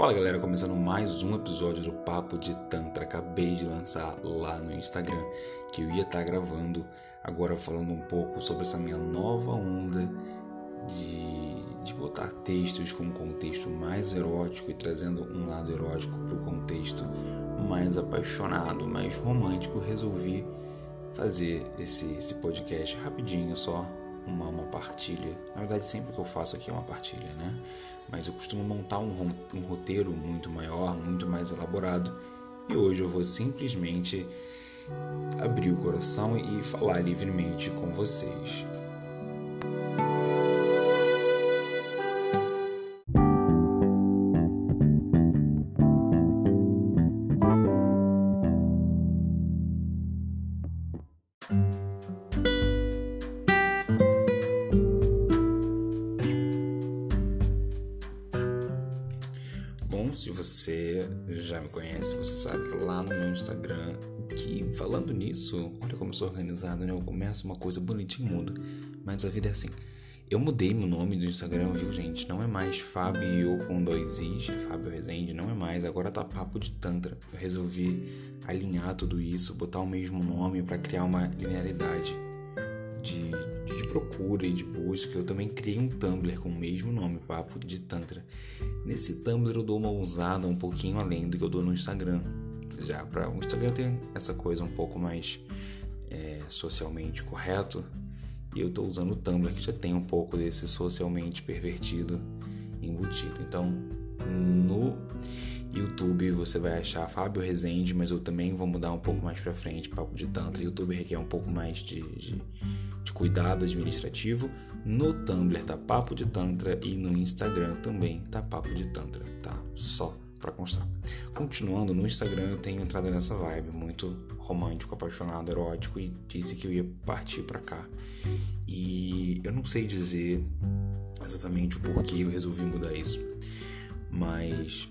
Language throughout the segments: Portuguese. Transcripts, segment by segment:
Fala galera, começando mais um episódio do Papo de Tantra. Acabei de lançar lá no Instagram que eu ia estar tá gravando, agora falando um pouco sobre essa minha nova onda de, de botar textos com um contexto mais erótico e trazendo um lado erótico para o contexto mais apaixonado, mais romântico. Resolvi fazer esse, esse podcast rapidinho só uma, uma partilha. Na verdade, sempre que eu faço aqui é uma partilha, né? Mas eu costumo montar um, um roteiro muito maior, muito mais elaborado. E hoje eu vou simplesmente abrir o coração e falar livremente com vocês. Se você já me conhece, você sabe que lá no meu Instagram, que falando nisso, olha como eu sou organizado, né? Eu começo uma coisa bonitinha e mudo. Mas a vida é assim. Eu mudei meu nome do Instagram, viu, gente? Não é mais Fábio com dois Is, Fábio Rezende, não é mais. Agora tá Papo de Tantra. Eu resolvi alinhar tudo isso, botar o mesmo nome para criar uma linearidade de procura e de busca, eu também criei um Tumblr com o mesmo nome, Papo de Tantra. Nesse Tumblr eu dou uma usada um pouquinho além do que eu dou no Instagram. Já para o Instagram ter essa coisa um pouco mais é, socialmente correto, e eu estou usando o Tumblr que já tem um pouco desse socialmente pervertido embutido. Então, no YouTube você vai achar Fábio Rezende, mas eu também vou mudar um pouco mais para frente, papo de tantra. YouTube requer um pouco mais de, de de cuidado administrativo. No Tumblr tá Papo de Tantra e no Instagram também tá Papo de Tantra, tá? Só para constar. Continuando, no Instagram eu tenho entrado nessa vibe muito romântico, apaixonado, erótico e disse que eu ia partir para cá. E eu não sei dizer exatamente o porquê eu resolvi mudar isso, mas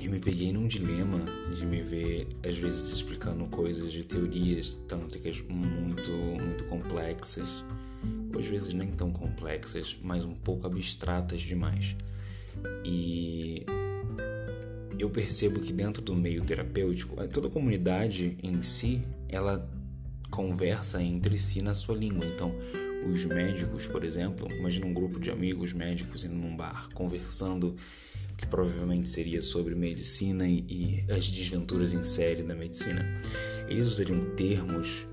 eu me peguei num dilema de me ver às vezes explicando coisas de teorias tântricas muito muito complexas ou às vezes nem tão complexas mas um pouco abstratas demais. E eu percebo que dentro do meio terapêutico toda a comunidade em si ela conversa entre si na sua língua. Então os médicos por exemplo imagina um grupo de amigos médicos indo num bar conversando que provavelmente seria sobre medicina e, e as desventuras em série da medicina, eles usariam termos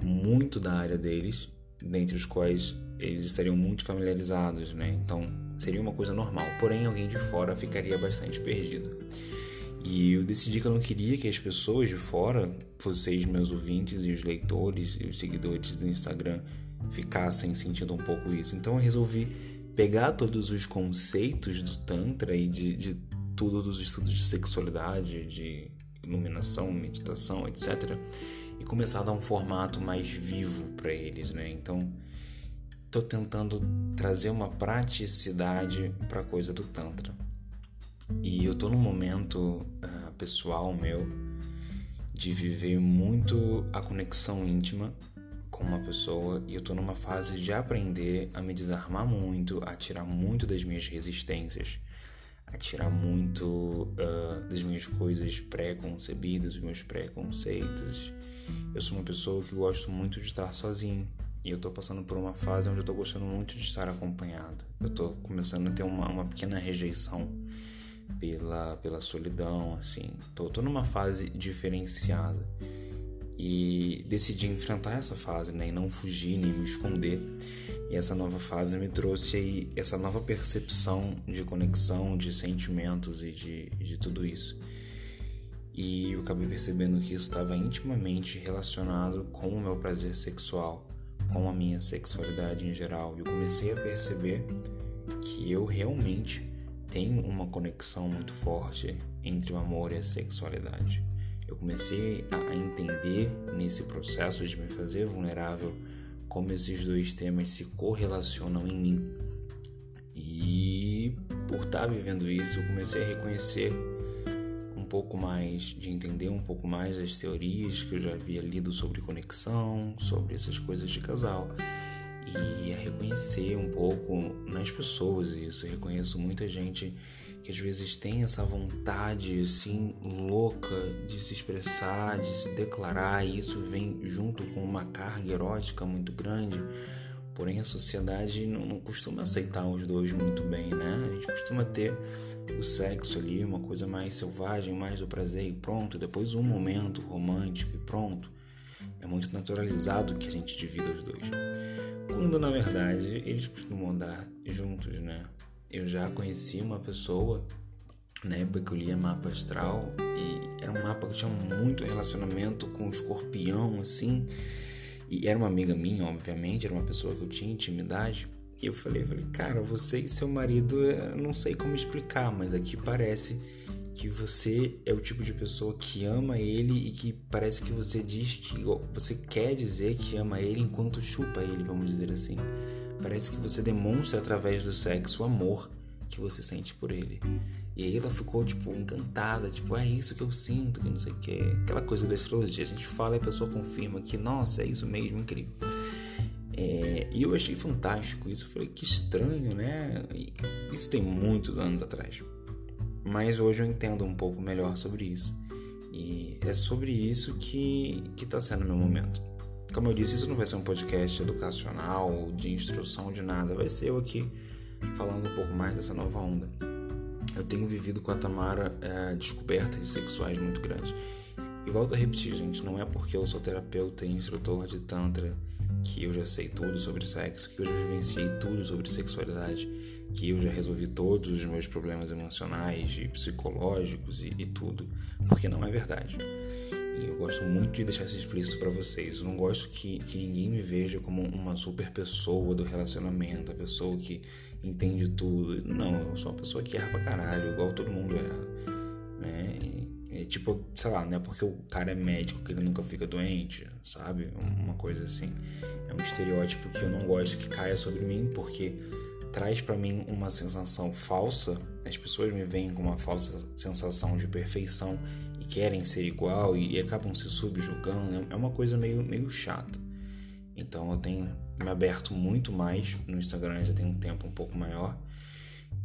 muito da área deles, dentre os quais eles estariam muito familiarizados, né? Então seria uma coisa normal. Porém, alguém de fora ficaria bastante perdido. E eu decidi que eu não queria que as pessoas de fora, vocês, meus ouvintes e os leitores e os seguidores do Instagram, ficassem sentindo um pouco isso. Então eu resolvi pegar todos os conceitos do Tantra e de, de tudo dos estudos de sexualidade, de iluminação, meditação, etc. E começar a dar um formato mais vivo para eles, né? Então, estou tentando trazer uma praticidade para a coisa do Tantra. E eu estou num momento uh, pessoal meu de viver muito a conexão íntima com uma pessoa e eu tô numa fase de aprender a me desarmar muito, a tirar muito das minhas resistências, a tirar muito uh, das minhas coisas pré-concebidas, dos meus preconceitos. Eu sou uma pessoa que gosto muito de estar sozinho e eu tô passando por uma fase onde eu tô gostando muito de estar acompanhado. Eu tô começando a ter uma, uma pequena rejeição pela, pela solidão, assim. Tô, tô numa fase diferenciada e decidi enfrentar essa fase, né, e não fugir nem me esconder. E essa nova fase me trouxe aí essa nova percepção de conexão, de sentimentos e de, de tudo isso. E eu acabei percebendo que isso estava intimamente relacionado com o meu prazer sexual, com a minha sexualidade em geral. E eu comecei a perceber que eu realmente tenho uma conexão muito forte entre o amor e a sexualidade eu comecei a entender nesse processo de me fazer vulnerável como esses dois temas se correlacionam em mim. E por estar vivendo isso, eu comecei a reconhecer um pouco mais, de entender um pouco mais as teorias que eu já havia lido sobre conexão, sobre essas coisas de casal. E a reconhecer um pouco nas pessoas isso. Eu reconheço muita gente que às vezes tem essa vontade assim louca de se expressar, de se declarar, e isso vem junto com uma carga erótica muito grande. Porém, a sociedade não, não costuma aceitar os dois muito bem, né? A gente costuma ter o sexo ali, uma coisa mais selvagem, mais do prazer e pronto, depois um momento romântico e pronto. É muito naturalizado que a gente divida os dois. Quando na verdade eles costumam andar juntos, né? Eu já conheci uma pessoa na época que eu lia mapa astral e era um mapa que tinha muito relacionamento com o escorpião, assim. E era uma amiga minha, obviamente, era uma pessoa que eu tinha intimidade. E eu falei, falei, cara, você e seu marido, eu não sei como explicar, mas aqui parece que você é o tipo de pessoa que ama ele e que parece que você diz que você quer dizer que ama ele enquanto chupa ele, vamos dizer assim. Parece que você demonstra através do sexo o amor que você sente por ele. E aí ela ficou, tipo, encantada, tipo, é isso que eu sinto, que não sei o que. Aquela coisa da astrologia. A gente fala e a pessoa confirma que, nossa, é isso mesmo, incrível. É, e eu achei fantástico isso. Eu falei, que estranho, né? Isso tem muitos anos atrás. Mas hoje eu entendo um pouco melhor sobre isso. E é sobre isso que está sendo meu momento. Como eu disse, isso não vai ser um podcast educacional, de instrução, de nada. Vai ser eu aqui falando um pouco mais dessa nova onda. Eu tenho vivido com a Tamara é, descobertas sexuais muito grandes. E volto a repetir, gente, não é porque eu sou terapeuta e instrutor de Tantra que eu já sei tudo sobre sexo, que eu já vivenciei tudo sobre sexualidade que eu já resolvi todos os meus problemas emocionais e psicológicos e, e tudo, porque não é verdade. E eu gosto muito de deixar isso explícito para vocês. Eu não gosto que, que ninguém me veja como uma super pessoa do relacionamento, a pessoa que entende tudo. Não, eu sou uma pessoa que erra pra caralho, igual todo mundo erra. Né? E, tipo, sei lá, não é porque o cara é médico que ele nunca fica doente, sabe? Uma coisa assim. É um estereótipo que eu não gosto que caia sobre mim, porque traz para mim uma sensação falsa. As pessoas me veem com uma falsa sensação de perfeição e querem ser igual e, e acabam se subjugando. É uma coisa meio, meio chata. Então eu tenho me aberto muito mais no Instagram, já tem um tempo um pouco maior,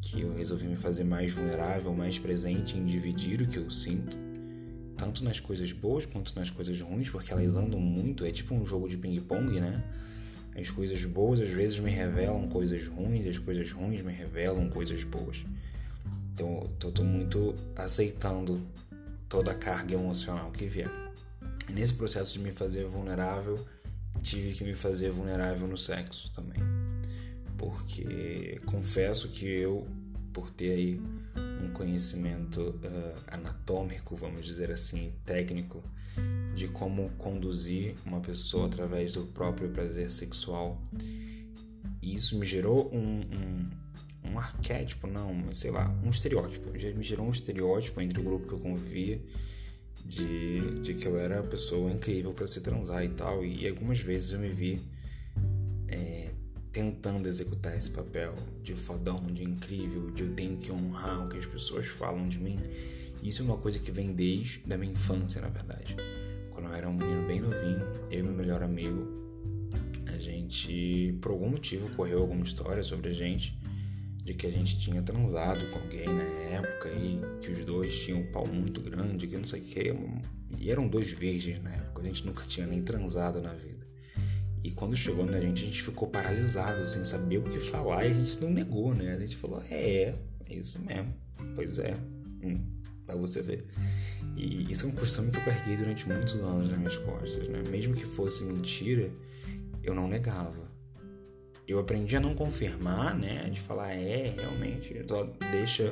que eu resolvi me fazer mais vulnerável, mais presente em dividir o que eu sinto, tanto nas coisas boas quanto nas coisas ruins, porque elas andam muito, é tipo um jogo de ping-pong, né? As coisas boas às vezes me revelam coisas ruins, as coisas ruins me revelam coisas boas. Então eu tô muito aceitando toda a carga emocional que vier. E nesse processo de me fazer vulnerável, tive que me fazer vulnerável no sexo também. Porque confesso que eu, por ter aí um conhecimento uh, anatômico, vamos dizer assim, técnico, de como conduzir uma pessoa através do próprio prazer sexual. E isso me gerou um, um, um arquétipo, não, sei lá, um estereótipo. Já me gerou um estereótipo entre o grupo que eu convivia de, de que eu era a pessoa incrível para se transar e tal. E algumas vezes eu me vi é, tentando executar esse papel de fodão, de incrível, de eu tenho que honrar o que as pessoas falam de mim. Isso é uma coisa que vem desde a minha infância, na verdade quando eu era um menino bem novinho, eu e meu melhor amigo, a gente, por algum motivo, correu alguma história sobre a gente de que a gente tinha transado com alguém na época e que os dois tinham um pau muito grande, que não sei o que. E eram dois virgens na época, a gente nunca tinha nem transado na vida. E quando chegou na gente, a gente ficou paralisado, sem saber o que falar, e a gente não negou, né? A gente falou: é, é isso mesmo. Pois é. Hum, pra você ver. E isso é um costume que eu carreguei durante muitos anos nas minhas costas, né? Mesmo que fosse mentira, eu não negava. Eu aprendi a não confirmar, né? De falar, é, realmente, deixa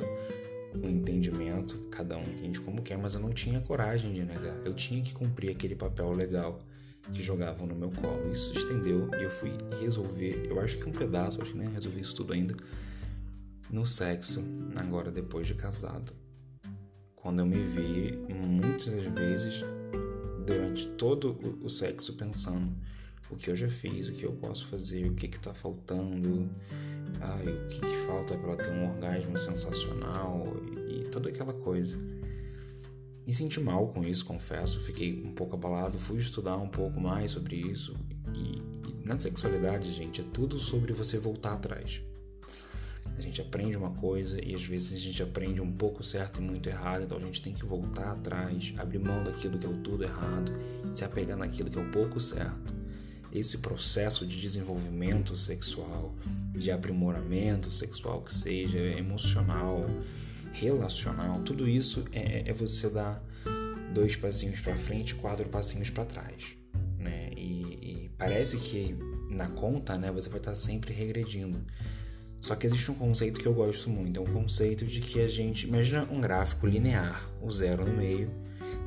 o entendimento, cada um entende como quer, mas eu não tinha coragem de negar. Eu tinha que cumprir aquele papel legal que jogavam no meu colo. Isso estendeu e eu fui resolver, eu acho que um pedaço, acho que nem resolvi isso tudo ainda, no sexo, agora depois de casado quando eu me vi muitas vezes durante todo o sexo pensando o que eu já fiz, o que eu posso fazer, o que que tá faltando, ai, o que, que falta para ter um orgasmo sensacional e, e toda aquela coisa. E senti mal com isso, confesso, fiquei um pouco abalado, fui estudar um pouco mais sobre isso e, e na sexualidade, gente, é tudo sobre você voltar atrás. A gente aprende uma coisa e às vezes a gente aprende um pouco certo e muito errado, então a gente tem que voltar atrás, abrir mão daquilo que é o tudo errado, se apegar naquilo que é o pouco certo. Esse processo de desenvolvimento sexual, de aprimoramento sexual, que seja emocional, relacional, tudo isso é, é você dar dois passinhos para frente, quatro passinhos para trás, né? E, e, parece que na conta, né, você vai estar sempre regredindo. Só que existe um conceito que eu gosto muito, é um conceito de que a gente imagina um gráfico linear, o zero no meio,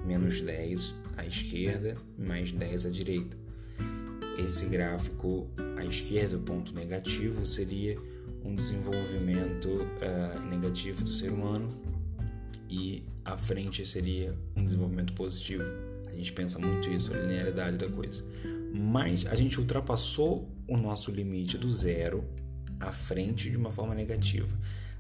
menos 10 à esquerda, mais 10 à direita. Esse gráfico à esquerda, o ponto negativo, seria um desenvolvimento uh, negativo do ser humano e à frente seria um desenvolvimento positivo. A gente pensa muito isso, a linearidade da coisa. Mas a gente ultrapassou o nosso limite do zero à frente de uma forma negativa.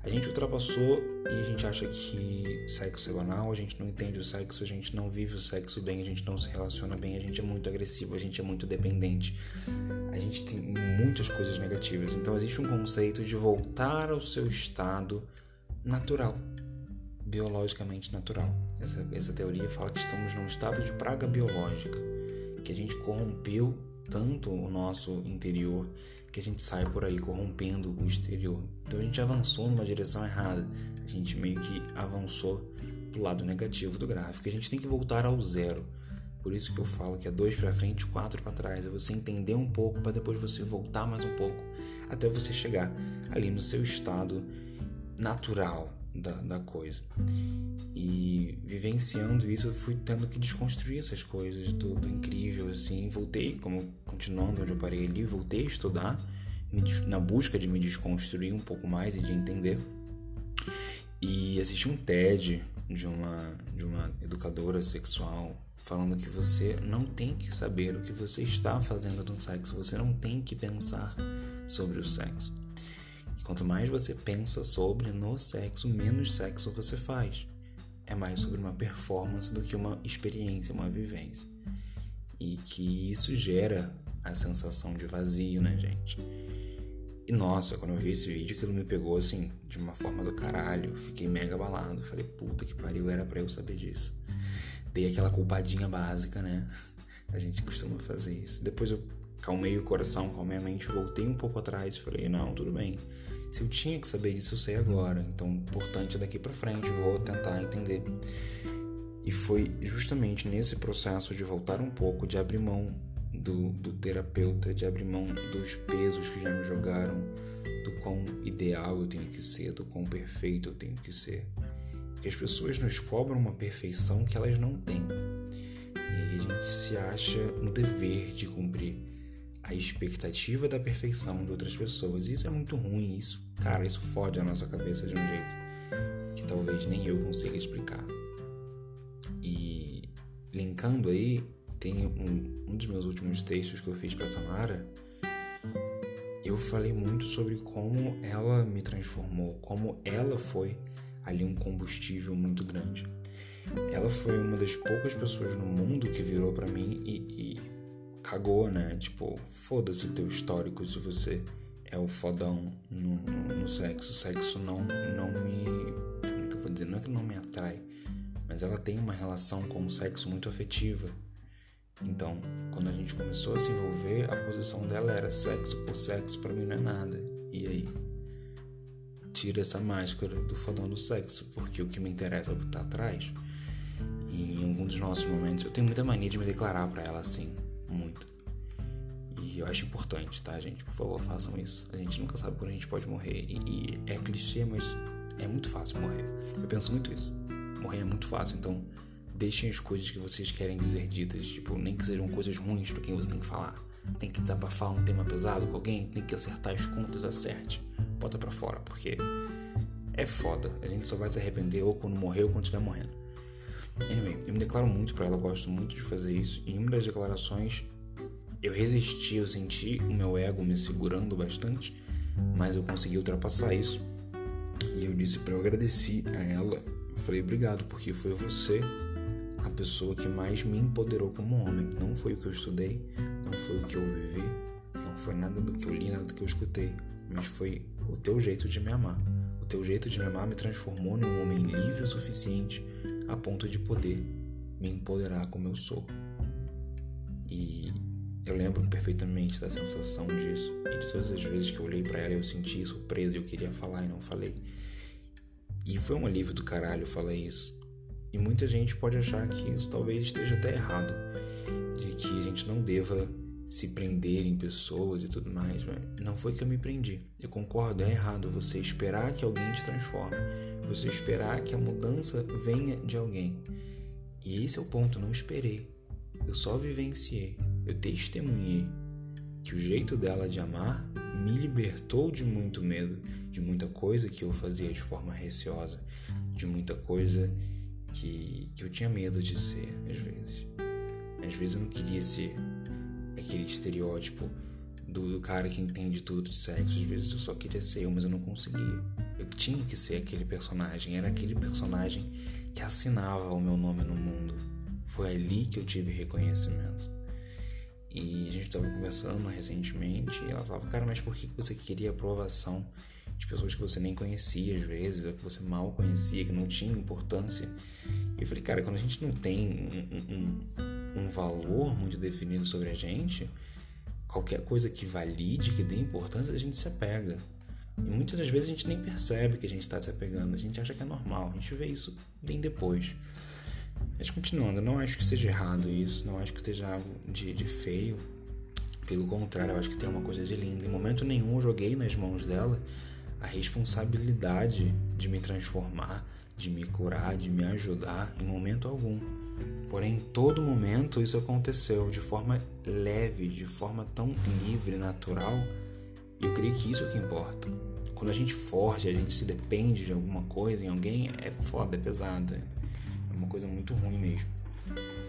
A gente ultrapassou e a gente acha que sexo é banal, a gente não entende o sexo, a gente não vive o sexo bem, a gente não se relaciona bem, a gente é muito agressivo, a gente é muito dependente. A gente tem muitas coisas negativas. Então existe um conceito de voltar ao seu estado natural, biologicamente natural. Essa, essa teoria fala que estamos num estado de praga biológica, que a gente corrompeu tanto o nosso interior que a gente sai por aí corrompendo o exterior. Então a gente avançou numa direção errada. A gente meio que avançou pro lado negativo do gráfico. A gente tem que voltar ao zero. Por isso que eu falo que é dois para frente, quatro para trás. É você entender um pouco para depois você voltar mais um pouco até você chegar ali no seu estado natural da, da coisa. E vivenciando isso, eu fui tendo que desconstruir essas coisas, tudo incrível assim. Voltei, como continuando onde eu parei ali, voltei a estudar na busca de me desconstruir um pouco mais e de entender. E assisti um TED de uma de uma educadora sexual falando que você não tem que saber o que você está fazendo no sexo, você não tem que pensar sobre o sexo. Quanto mais você pensa sobre no sexo, menos sexo você faz é mais sobre uma performance do que uma experiência, uma vivência. E que isso gera a sensação de vazio, né, gente? E nossa, quando eu vi esse vídeo, aquilo me pegou assim, de uma forma do caralho. Fiquei mega abalado. Falei, puta que pariu, era pra eu saber disso. Dei aquela culpadinha básica, né? A gente costuma fazer isso. Depois eu calmei o coração, calmei a mente, voltei um pouco atrás e falei, não, tudo bem se eu tinha que saber disso, eu sei agora. Então, importante daqui para frente, vou tentar entender. E foi justamente nesse processo de voltar um pouco, de abrir mão do, do terapeuta, de abrir mão dos pesos que já me jogaram, do quão ideal eu tenho que ser, do quão perfeito eu tenho que ser. Porque as pessoas nos cobram uma perfeição que elas não têm. E aí a gente se acha no dever de cumprir a expectativa da perfeição de outras pessoas. Isso é muito ruim, isso, cara, isso fode a nossa cabeça de um jeito que talvez nem eu consiga explicar. E linkando aí, tem um, um dos meus últimos textos que eu fiz para Tamara. Eu falei muito sobre como ela me transformou, como ela foi ali um combustível muito grande. Ela foi uma das poucas pessoas no mundo que virou para mim e, e cagou, né? Tipo, foda-se teu histórico se você é o fodão no, no, no, sexo. O sexo não, não me. Como é que eu vou dizer? Não é que não me atrai, mas ela tem uma relação com o sexo muito afetiva. Então, quando a gente começou a se envolver, a posição dela era sexo por sexo, para mim não é nada. E aí? Tira essa máscara do fodão do sexo, porque o que me interessa é o que tá atrás. E em algum dos nossos momentos, eu tenho muita mania de me declarar para ela assim muito. E eu acho importante, tá, gente? Por favor, façam isso. A gente nunca sabe quando a gente pode morrer. E, e é clichê, mas é muito fácil morrer. Eu penso muito isso. Morrer é muito fácil, então deixem as coisas que vocês querem dizer ditas, tipo, nem que sejam coisas ruins para quem você tem que falar. Tem que desabafar um tema pesado com alguém, tem que acertar as contas, acerte. Bota para fora, porque é foda. A gente só vai se arrepender ou quando morrer ou quando estiver morrendo. Anyway, eu me declaro muito para ela, gosto muito de fazer isso. E em uma das declarações, eu resisti, eu senti o meu ego me segurando bastante, mas eu consegui ultrapassar isso. E eu disse para eu agradeci a ela. Eu falei obrigado, porque foi você a pessoa que mais me empoderou como homem. Não foi o que eu estudei, não foi o que eu vivi, não foi nada do que eu li, nada do que eu escutei, mas foi o teu jeito de me amar. O teu jeito de me amar me transformou num homem livre o suficiente a ponto de poder me empoderar como eu sou. E eu lembro perfeitamente da sensação disso e de todas as vezes que eu olhei para ela eu senti surpresa e eu queria falar e não falei. E foi um alívio do caralho falar isso. E muita gente pode achar que isso talvez esteja até errado, de que a gente não deva se prender em pessoas e tudo mais, mas não foi que eu me prendi. Eu concordo, é errado você esperar que alguém te transforme, você esperar que a mudança venha de alguém. E esse é o ponto, não esperei. Eu só vivenciei, eu testemunhei que o jeito dela de amar me libertou de muito medo, de muita coisa que eu fazia de forma receosa, de muita coisa que, que eu tinha medo de ser, às vezes. Às vezes eu não queria ser aquele estereótipo do, do, cara que entende tudo de sexo. Às vezes eu só queria ser eu, mas eu não conseguia. Eu tinha que ser aquele personagem. Era aquele personagem que assinava o meu nome no mundo. Foi ali que eu tive reconhecimento. E a gente estava conversando recentemente e ela falava, cara, mas por que você queria aprovação de pessoas que você nem conhecia às vezes, ou que você mal conhecia, que não tinham importância? E eu falei, cara, quando a gente não tem um, um, um valor muito definido sobre a gente, qualquer coisa que valide, que dê importância, a gente se apega. E muitas das vezes a gente nem percebe que a gente está se apegando, a gente acha que é normal, a gente vê isso bem depois. Mas continuando, eu não acho que seja errado isso, não acho que esteja algo de, de feio. Pelo contrário, eu acho que tem uma coisa de lindo. Em momento nenhum eu joguei nas mãos dela a responsabilidade de me transformar, de me curar, de me ajudar, em momento algum. Porém, em todo momento isso aconteceu de forma leve, de forma tão livre, natural. E eu creio que isso é o que importa. Quando a gente forja, a gente se depende de alguma coisa em alguém, é foda, é pesado uma coisa muito ruim mesmo.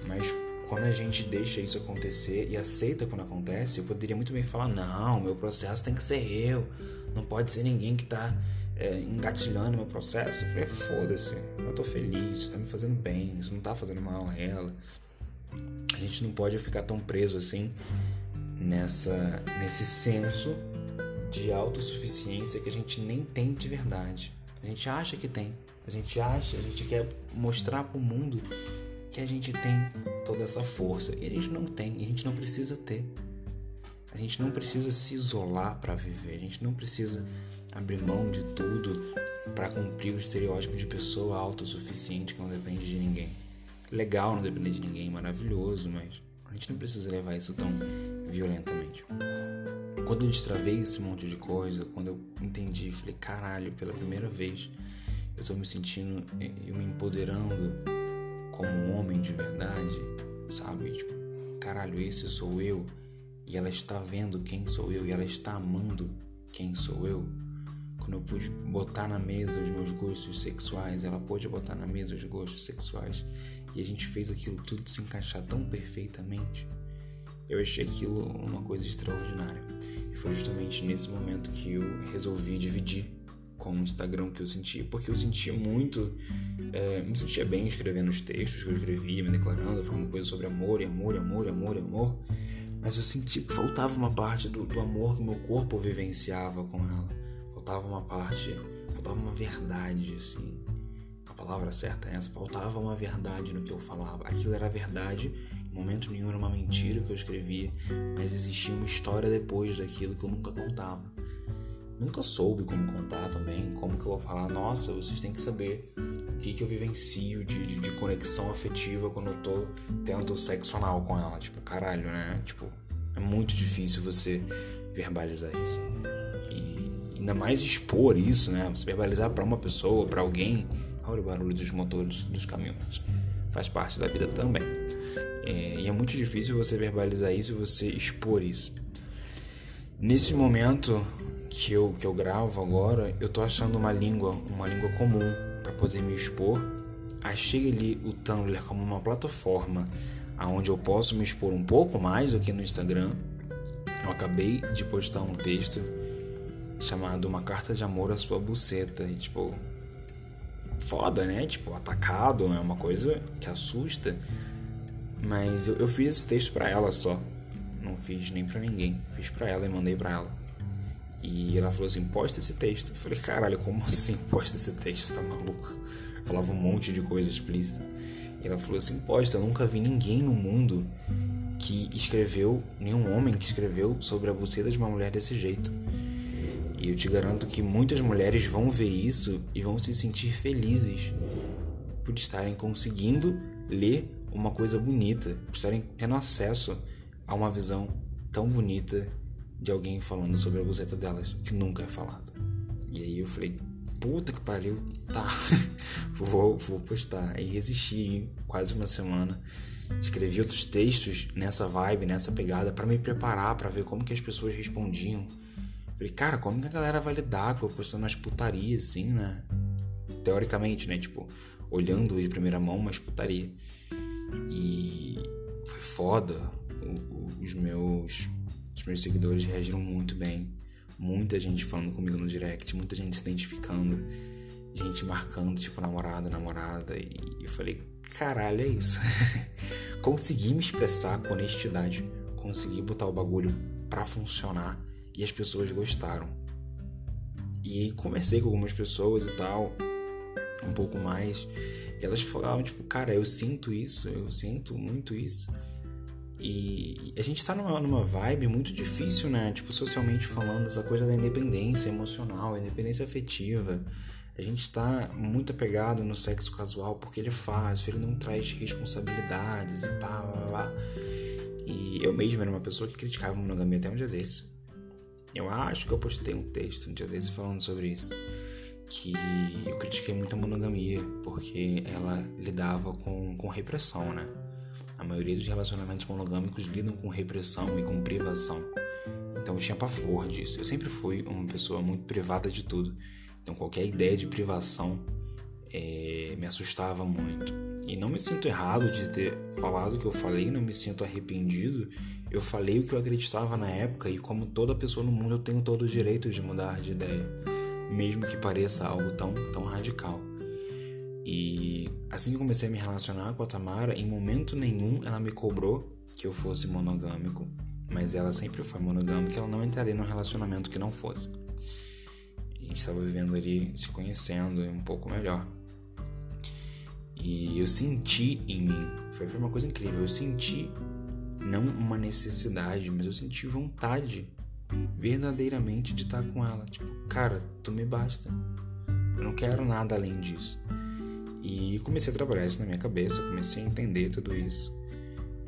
Mas quando a gente deixa isso acontecer e aceita quando acontece, eu poderia muito bem falar: não, meu processo tem que ser eu, não pode ser ninguém que tá é, engatilhando meu processo. Eu falei: foda-se, eu tô feliz, tá me fazendo bem, isso não tá fazendo mal a ela. A gente não pode ficar tão preso assim nessa nesse senso de autossuficiência que a gente nem tem de verdade. A gente acha que tem. A gente acha, a gente quer mostrar para o mundo que a gente tem toda essa força. E a gente não tem, e a gente não precisa ter. A gente não precisa se isolar para viver, a gente não precisa abrir mão de tudo para cumprir o estereótipo de pessoa autossuficiente que não depende de ninguém. Legal não depender de ninguém, maravilhoso, mas a gente não precisa levar isso tão violentamente. Quando eu destravei esse monte de coisa, quando eu entendi, falei, caralho, pela primeira vez, eu estou me sentindo, eu me empoderando como um homem de verdade, sabe? Tipo, caralho, esse sou eu. E ela está vendo quem sou eu e ela está amando quem sou eu. Quando eu pude botar na mesa os meus gostos sexuais, ela pôde botar na mesa os gostos sexuais e a gente fez aquilo tudo se encaixar tão perfeitamente. Eu achei aquilo uma coisa extraordinária. E foi justamente nesse momento que eu resolvi dividir com o Instagram que eu sentia, porque eu sentia muito, é, me sentia bem escrevendo os textos que eu escrevia, me declarando, falando coisas sobre amor, e amor, e amor, e amor, e amor, mas eu senti que faltava uma parte do, do amor que meu corpo vivenciava com ela, faltava uma parte, faltava uma verdade, assim, a palavra certa é essa, faltava uma verdade no que eu falava, aquilo era verdade, em momento nenhum era uma mentira que eu escrevia, mas existia uma história depois daquilo que eu nunca contava nunca soube como contar também, como que eu vou falar, nossa, vocês têm que saber o que, que eu vivencio de, de, de conexão afetiva quando eu tô tendo sexo anal com ela. Tipo, caralho, né? Tipo, é muito difícil você verbalizar isso. Ainda mais expor isso, né? Você verbalizar para uma pessoa, para alguém. Olha o barulho dos motores dos caminhões. Faz parte da vida também. É, e é muito difícil você verbalizar isso e você expor isso. Nesse momento, que eu, que eu gravo agora, eu tô achando uma língua, uma língua comum para poder me expor. Achei ali o Tumblr como uma plataforma aonde eu posso me expor um pouco mais do que no Instagram. Eu acabei de postar um texto chamado Uma Carta de Amor à Sua Buceta. E, tipo, foda, né? Tipo, atacado é uma coisa que assusta. Mas eu, eu fiz esse texto para ela só. Não fiz nem para ninguém. Fiz para ela e mandei para ela. E ela falou assim: posta esse texto. Eu falei: caralho, como assim posta esse texto? Tá maluco? Falava um monte de coisa explícita. E ela falou assim: posta, eu nunca vi ninguém no mundo que escreveu, nenhum homem que escreveu sobre a buceta de uma mulher desse jeito. E eu te garanto que muitas mulheres vão ver isso e vão se sentir felizes por estarem conseguindo ler uma coisa bonita, por estarem tendo acesso a uma visão tão bonita de alguém falando sobre a buceta delas, que nunca é falado. E aí eu falei, puta que pariu, tá, vou, vou postar. Aí resisti quase uma semana, escrevi outros textos nessa vibe, nessa pegada, para me preparar, para ver como que as pessoas respondiam. Falei, cara, como que a galera vai lidar com eu postando umas putarias assim, né? Teoricamente, né? Tipo, olhando de primeira mão, mas putaria. E foi foda. Os meus, os meus seguidores reagiram muito bem. Muita gente falando comigo no direct, muita gente se identificando, gente marcando, tipo, namorada, namorada. E eu falei, caralho, é isso. consegui me expressar com honestidade, consegui botar o bagulho pra funcionar e as pessoas gostaram. E conversei com algumas pessoas e tal, um pouco mais. E elas falavam, tipo, cara, eu sinto isso, eu sinto muito isso. E a gente tá numa, numa vibe muito difícil, né? Tipo, socialmente falando, essa coisa da independência emocional, independência afetiva. A gente tá muito apegado no sexo casual porque ele é fácil, ele não traz responsabilidades e pá, pá, pá. E eu mesmo era uma pessoa que criticava monogamia até um dia desse. Eu acho que eu postei um texto um dia desse falando sobre isso que eu critiquei muito a monogamia, porque ela lidava com, com repressão, né? A maioria dos relacionamentos monogâmicos lidam com repressão e com privação. Então eu tinha pavor disso. Eu sempre fui uma pessoa muito privada de tudo. Então qualquer ideia de privação é, me assustava muito. E não me sinto errado de ter falado o que eu falei, não me sinto arrependido. Eu falei o que eu acreditava na época e como toda pessoa no mundo eu tenho todo o direito de mudar de ideia mesmo que pareça algo tão, tão radical. E assim que comecei a me relacionar com a Tamara, em momento nenhum ela me cobrou que eu fosse monogâmico, mas ela sempre foi monogâmica, ela não entraria num relacionamento que não fosse. A gente estava vivendo ali, se conhecendo um pouco melhor. E eu senti em mim, foi uma coisa incrível, eu senti não uma necessidade, mas eu senti vontade verdadeiramente de estar com ela. Tipo, cara, tu me basta. Eu não quero nada além disso. E comecei a trabalhar isso na minha cabeça, comecei a entender tudo isso.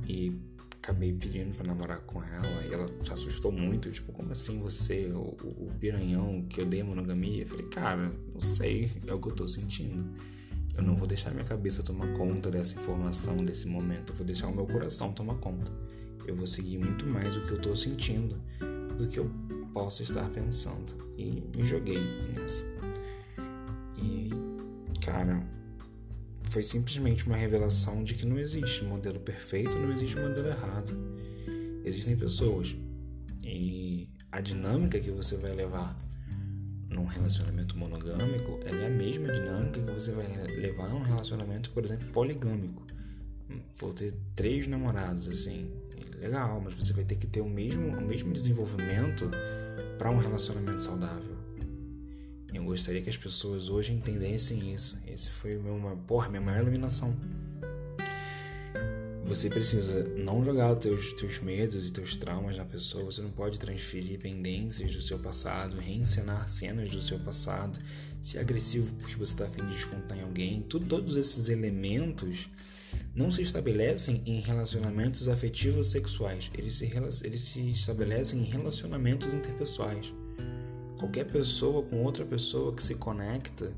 E acabei pedindo para namorar com ela e ela se assustou muito, tipo, como assim você, o, o piranhão que odeia monogamia? Eu falei, cara, não sei, é o que eu tô sentindo. Eu não vou deixar minha cabeça tomar conta dessa informação, desse momento. Eu vou deixar o meu coração tomar conta. Eu vou seguir muito mais o que eu tô sentindo do que eu posso estar pensando. E me joguei nessa. E, cara, foi simplesmente uma revelação de que não existe modelo perfeito, não existe modelo errado. Existem pessoas. E a dinâmica que você vai levar num relacionamento monogâmico é a mesma dinâmica que você vai levar num relacionamento, por exemplo, poligâmico. Vou ter três namorados, assim, legal, mas você vai ter que ter o mesmo, o mesmo desenvolvimento para um relacionamento saudável. Eu gostaria que as pessoas hoje entendessem isso. Esse foi uma, porra, minha maior iluminação. Você precisa não jogar os teus, teus medos e teus traumas na pessoa. Você não pode transferir pendências do seu passado, reencenar cenas do seu passado, ser agressivo porque você está afim de descontar em alguém. Tudo, todos esses elementos não se estabelecem em relacionamentos afetivos sexuais, eles se, eles se estabelecem em relacionamentos interpessoais. Qualquer pessoa com outra pessoa que se conecta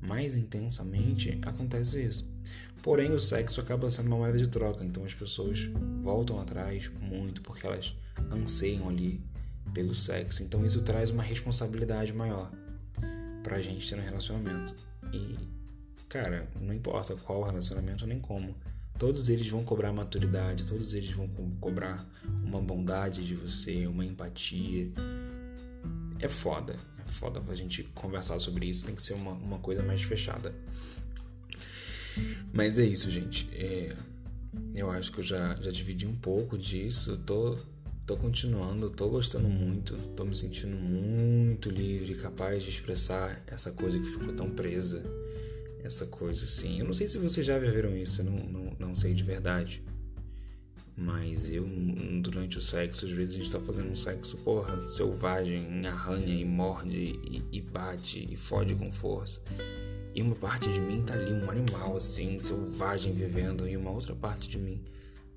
mais intensamente, acontece isso. Porém, o sexo acaba sendo uma moeda de troca, então as pessoas voltam atrás muito porque elas anseiam ali pelo sexo. Então isso traz uma responsabilidade maior pra gente ter um relacionamento. E cara, não importa qual relacionamento nem como. Todos eles vão cobrar maturidade, todos eles vão co cobrar uma bondade de você, uma empatia. É foda, é foda pra gente conversar sobre isso, tem que ser uma, uma coisa mais fechada. Mas é isso, gente. É, eu acho que eu já, já dividi um pouco disso. Tô tô continuando, tô gostando muito, tô me sentindo muito livre, capaz de expressar essa coisa que ficou tão presa. Essa coisa assim. Eu não sei se vocês já viveram isso, eu não, não, não sei de verdade. Mas eu, durante o sexo, às vezes a gente tá fazendo um sexo, porra, selvagem, arranha e morde e, e bate e fode com força. E uma parte de mim tá ali, um animal assim, selvagem vivendo, e uma outra parte de mim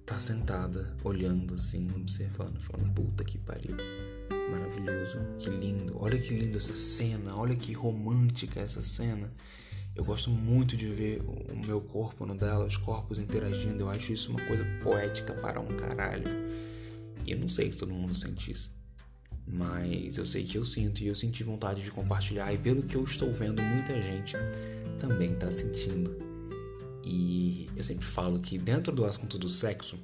tá sentada, olhando assim, observando, falando, puta que pariu. Maravilhoso, que lindo. Olha que linda essa cena, olha que romântica essa cena. Eu gosto muito de ver o meu corpo no dela, os corpos interagindo. Eu acho isso uma coisa poética para um caralho. E eu não sei se todo mundo sente isso. Mas eu sei que eu sinto e eu senti vontade de compartilhar. E pelo que eu estou vendo, muita gente também está sentindo. E eu sempre falo que dentro do assunto do sexo,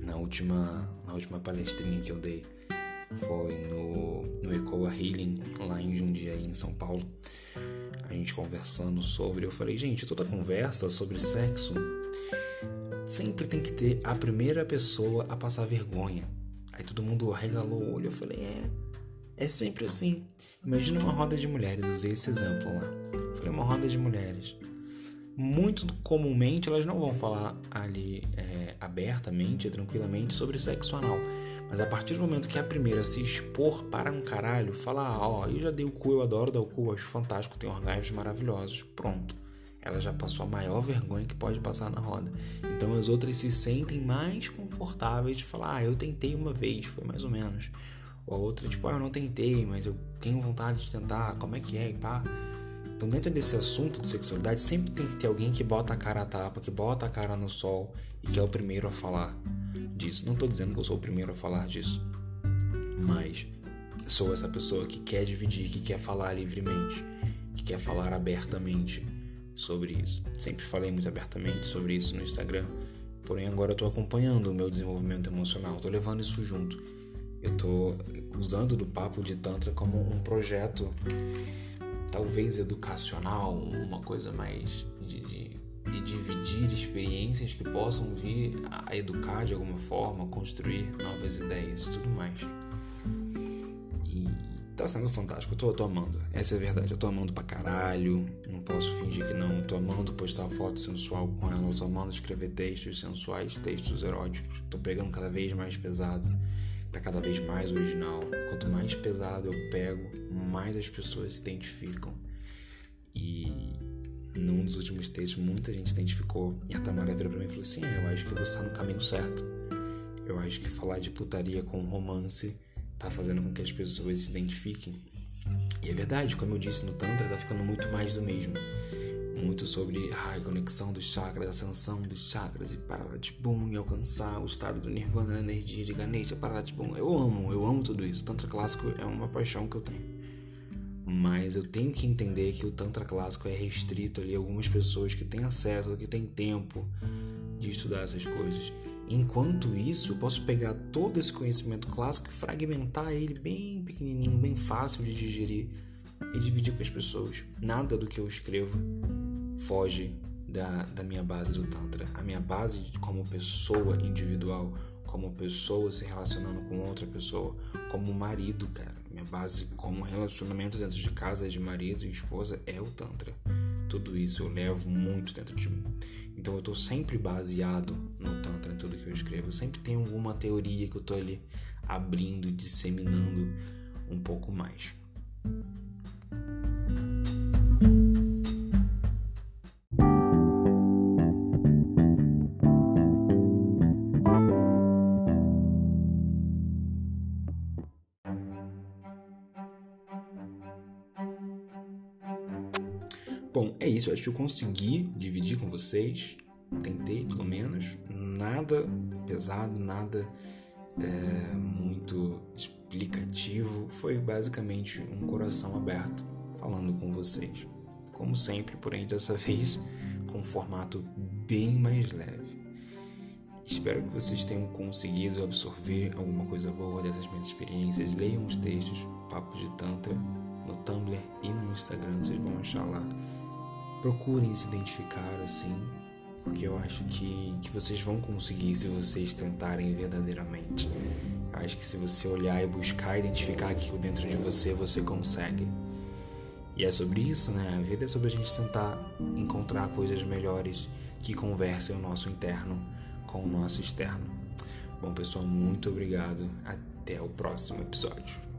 na última, na última palestrinha que eu dei, foi no, no Ecoa Healing, lá em Jundiaí, em São Paulo a gente conversando sobre, eu falei, gente, toda conversa sobre sexo sempre tem que ter a primeira pessoa a passar vergonha. Aí todo mundo regalou o olho, eu falei, é, é sempre assim. Imagina uma roda de mulheres, usei esse exemplo lá. Eu falei, uma roda de mulheres. Muito comumente elas não vão falar ali é, abertamente, tranquilamente sobre sexo anal mas a partir do momento que a primeira se expor para um caralho, falar, ó, oh, eu já dei o cu, eu adoro dar o cu, acho fantástico, tem orgasmos maravilhosos, pronto. Ela já passou a maior vergonha que pode passar na roda. Então as outras se sentem mais confortáveis de falar, ah, eu tentei uma vez, foi mais ou menos. Ou a outra, tipo, ah, eu não tentei, mas eu tenho vontade de tentar, como é que é e pá. Então, dentro desse assunto de sexualidade, sempre tem que ter alguém que bota a cara a tapa, que bota a cara no sol e que é o primeiro a falar disso. Não estou dizendo que eu sou o primeiro a falar disso, mas sou essa pessoa que quer dividir, que quer falar livremente, que quer falar abertamente sobre isso. Sempre falei muito abertamente sobre isso no Instagram, porém agora eu estou acompanhando o meu desenvolvimento emocional, estou levando isso junto. Eu estou usando do papo de Tantra como um projeto, talvez educacional, uma coisa mais de, de e dividir experiências que possam vir a educar de alguma forma, construir novas ideias e tudo mais. Tá sendo fantástico, eu tô, eu tô amando. Essa é a verdade, eu tô amando pra caralho. Não posso fingir que não. Eu tô amando postar foto sensual com ela, eu tô amando escrever textos sensuais, textos eróticos. Tô pegando cada vez mais pesado, tá cada vez mais original. Quanto mais pesado eu pego, mais as pessoas se identificam. E num dos últimos textos, muita gente identificou. E a Tamara virou pra mim e falou assim: é, Eu acho que você tá no caminho certo. Eu acho que falar de putaria com romance tá fazendo com que as pessoas se identifiquem. E é verdade, como eu disse no Tantra, tá ficando muito mais do mesmo. Muito sobre a conexão dos chakras, ascensão dos chakras e parar de boom e alcançar o estado do nirvana, energia de Ganesha, parar de boom. Eu amo, eu amo tudo isso. Tantra clássico é uma paixão que eu tenho. Mas eu tenho que entender que o Tantra clássico é restrito ali a algumas pessoas que têm acesso, que têm tempo de estudar essas coisas. Enquanto isso, eu posso pegar todo esse conhecimento clássico e fragmentar ele bem pequenininho, bem fácil de digerir e dividir com as pessoas. Nada do que eu escrevo foge da, da minha base do Tantra. A minha base como pessoa individual, como pessoa se relacionando com outra pessoa, como marido, cara. Minha base como relacionamento dentro de casa, de marido e esposa, é o Tantra. Tudo isso eu levo muito dentro de mim. Então eu tô sempre baseado no Tantra, em tudo que eu escrevo. sempre tem alguma teoria que eu tô ali abrindo disseminando um pouco mais. É isso. Acho que eu consegui dividir com vocês. Tentei, pelo menos. Nada pesado, nada é, muito explicativo. Foi basicamente um coração aberto falando com vocês. Como sempre, porém, dessa vez com um formato bem mais leve. Espero que vocês tenham conseguido absorver alguma coisa boa dessas minhas experiências. Leiam os textos, Papos de Tantra, no Tumblr e no Instagram, vocês vão achar lá procurem se identificar assim. porque eu acho que, que vocês vão conseguir se vocês tentarem verdadeiramente. Eu acho que se você olhar e buscar identificar aquilo dentro de você, você consegue. E é sobre isso, né? A vida é sobre a gente tentar encontrar coisas melhores que conversem o nosso interno com o nosso externo. Bom, pessoal, muito obrigado. Até o próximo episódio.